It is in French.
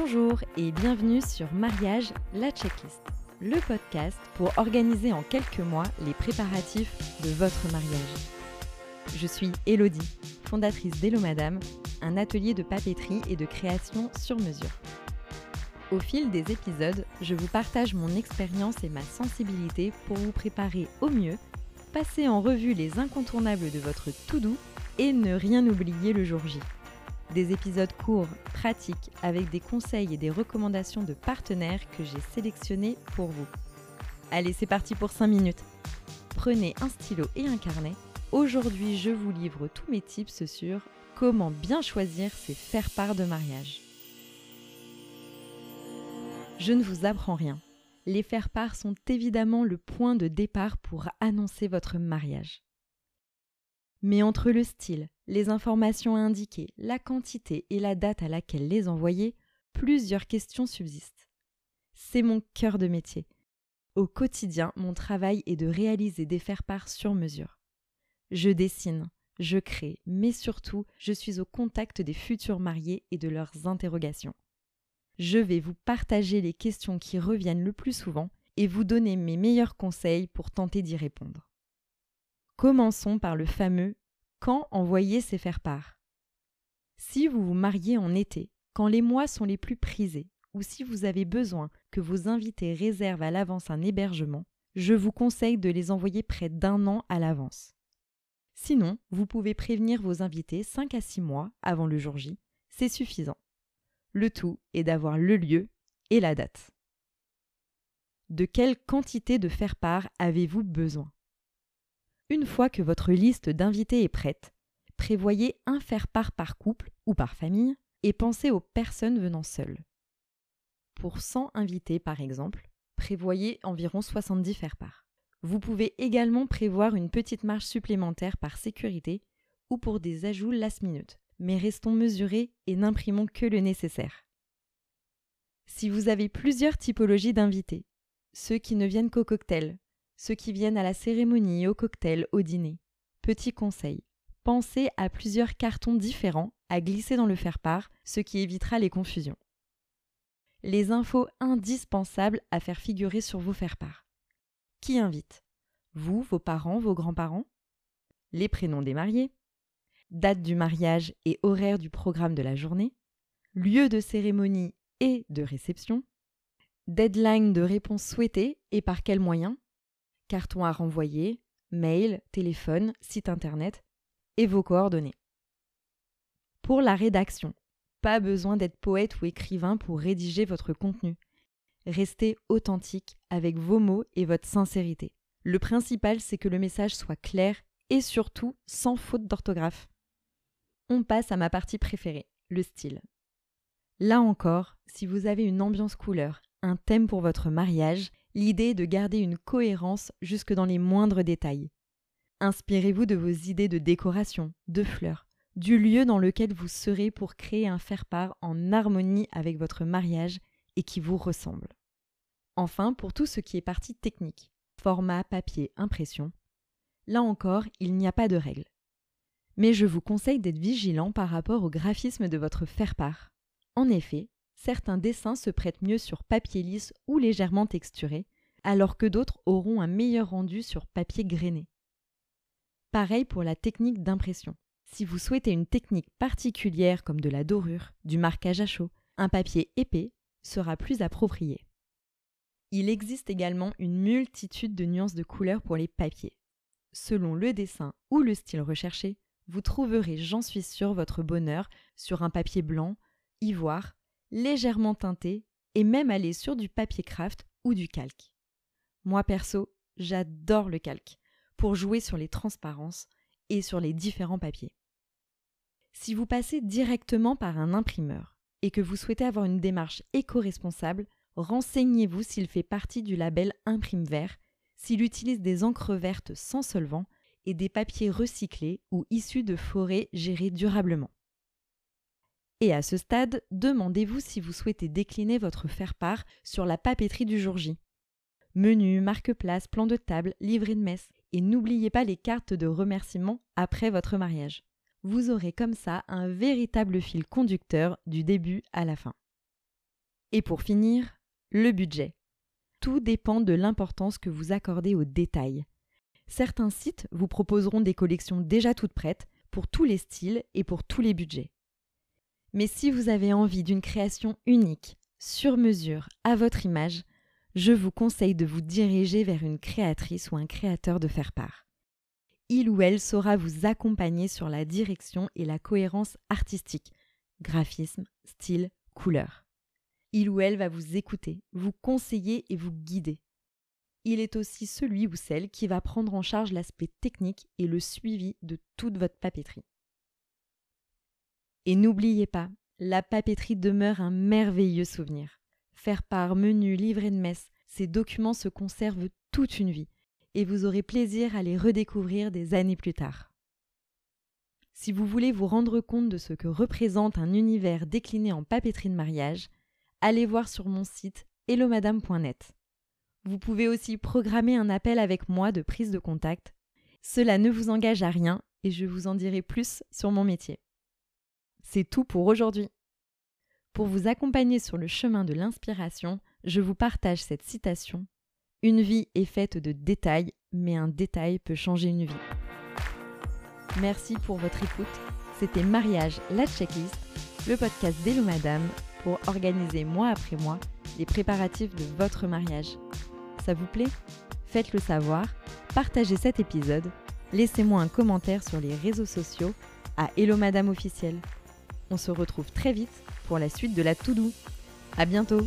Bonjour et bienvenue sur Mariage, la checklist, le podcast pour organiser en quelques mois les préparatifs de votre mariage. Je suis Elodie, fondatrice d'Hello Madame, un atelier de papeterie et de création sur mesure. Au fil des épisodes, je vous partage mon expérience et ma sensibilité pour vous préparer au mieux, passer en revue les incontournables de votre tout doux et ne rien oublier le jour J. Des épisodes courts, pratiques, avec des conseils et des recommandations de partenaires que j'ai sélectionnés pour vous. Allez, c'est parti pour 5 minutes. Prenez un stylo et un carnet. Aujourd'hui, je vous livre tous mes tips sur comment bien choisir ses faire-part de mariage. Je ne vous apprends rien. Les faire-part sont évidemment le point de départ pour annoncer votre mariage. Mais entre le style, les informations à indiquer, la quantité et la date à laquelle les envoyer, plusieurs questions subsistent. C'est mon cœur de métier. Au quotidien, mon travail est de réaliser des faire-part sur mesure. Je dessine, je crée, mais surtout, je suis au contact des futurs mariés et de leurs interrogations. Je vais vous partager les questions qui reviennent le plus souvent et vous donner mes meilleurs conseils pour tenter d'y répondre. Commençons par le fameux quand envoyer ses faire-part. Si vous vous mariez en été, quand les mois sont les plus prisés, ou si vous avez besoin que vos invités réservent à l'avance un hébergement, je vous conseille de les envoyer près d'un an à l'avance. Sinon, vous pouvez prévenir vos invités 5 à 6 mois avant le jour J, c'est suffisant. Le tout est d'avoir le lieu et la date. De quelle quantité de faire-part avez-vous besoin? Une fois que votre liste d'invités est prête, prévoyez un faire-part par couple ou par famille et pensez aux personnes venant seules. Pour 100 invités par exemple, prévoyez environ 70 faire-part. Vous pouvez également prévoir une petite marge supplémentaire par sécurité ou pour des ajouts last minute, mais restons mesurés et n'imprimons que le nécessaire. Si vous avez plusieurs typologies d'invités, ceux qui ne viennent qu'au cocktail, ceux qui viennent à la cérémonie, au cocktail, au dîner. Petit conseil, pensez à plusieurs cartons différents à glisser dans le faire-part, ce qui évitera les confusions. Les infos indispensables à faire figurer sur vos faire-part. Qui invite? Vous, vos parents, vos grands-parents? Les prénoms des mariés? Date du mariage et horaire du programme de la journée? Lieu de cérémonie et de réception? Deadline de réponse souhaitée et par quels moyens carton à renvoyer, mail, téléphone, site internet et vos coordonnées. Pour la rédaction, pas besoin d'être poète ou écrivain pour rédiger votre contenu. Restez authentique avec vos mots et votre sincérité. Le principal, c'est que le message soit clair et surtout sans faute d'orthographe. On passe à ma partie préférée, le style. Là encore, si vous avez une ambiance couleur, un thème pour votre mariage, l'idée est de garder une cohérence jusque dans les moindres détails. Inspirez-vous de vos idées de décoration, de fleurs, du lieu dans lequel vous serez pour créer un faire-part en harmonie avec votre mariage et qui vous ressemble. Enfin, pour tout ce qui est partie technique, format, papier, impression, là encore, il n'y a pas de règle. Mais je vous conseille d'être vigilant par rapport au graphisme de votre faire-part. En effet, certains dessins se prêtent mieux sur papier lisse ou légèrement texturé, alors que d'autres auront un meilleur rendu sur papier grainé. Pareil pour la technique d'impression. Si vous souhaitez une technique particulière comme de la dorure, du marquage à chaud, un papier épais sera plus approprié. Il existe également une multitude de nuances de couleurs pour les papiers. Selon le dessin ou le style recherché, vous trouverez, j'en suis sûr, votre bonheur sur un papier blanc, ivoire, légèrement teinté et même aller sur du papier craft ou du calque. Moi perso, j'adore le calque pour jouer sur les transparences et sur les différents papiers. Si vous passez directement par un imprimeur et que vous souhaitez avoir une démarche éco-responsable, renseignez-vous s'il fait partie du label Imprime Vert, s'il utilise des encres vertes sans solvant et des papiers recyclés ou issus de forêts gérées durablement. Et à ce stade, demandez-vous si vous souhaitez décliner votre faire-part sur la papeterie du jour J. Menu, marque-place, plan de table, livret de messe. Et n'oubliez pas les cartes de remerciement après votre mariage. Vous aurez comme ça un véritable fil conducteur du début à la fin. Et pour finir, le budget. Tout dépend de l'importance que vous accordez aux détails. Certains sites vous proposeront des collections déjà toutes prêtes pour tous les styles et pour tous les budgets. Mais si vous avez envie d'une création unique, sur mesure, à votre image, je vous conseille de vous diriger vers une créatrice ou un créateur de faire part. Il ou elle saura vous accompagner sur la direction et la cohérence artistique, graphisme, style, couleur. Il ou elle va vous écouter, vous conseiller et vous guider. Il est aussi celui ou celle qui va prendre en charge l'aspect technique et le suivi de toute votre papeterie. Et n'oubliez pas, la papeterie demeure un merveilleux souvenir. Faire part, menu, livret de messe, ces documents se conservent toute une vie et vous aurez plaisir à les redécouvrir des années plus tard. Si vous voulez vous rendre compte de ce que représente un univers décliné en papeterie de mariage, allez voir sur mon site hellomadame.net. Vous pouvez aussi programmer un appel avec moi de prise de contact. Cela ne vous engage à rien et je vous en dirai plus sur mon métier. C'est tout pour aujourd'hui. Pour vous accompagner sur le chemin de l'inspiration, je vous partage cette citation. Une vie est faite de détails, mais un détail peut changer une vie. Merci pour votre écoute. C'était Mariage, la checklist, le podcast d'Hello Madame pour organiser mois après mois les préparatifs de votre mariage. Ça vous plaît? Faites-le savoir, partagez cet épisode, laissez-moi un commentaire sur les réseaux sociaux à Hello Madame officiel. On se retrouve très vite pour la suite de la to-do. À bientôt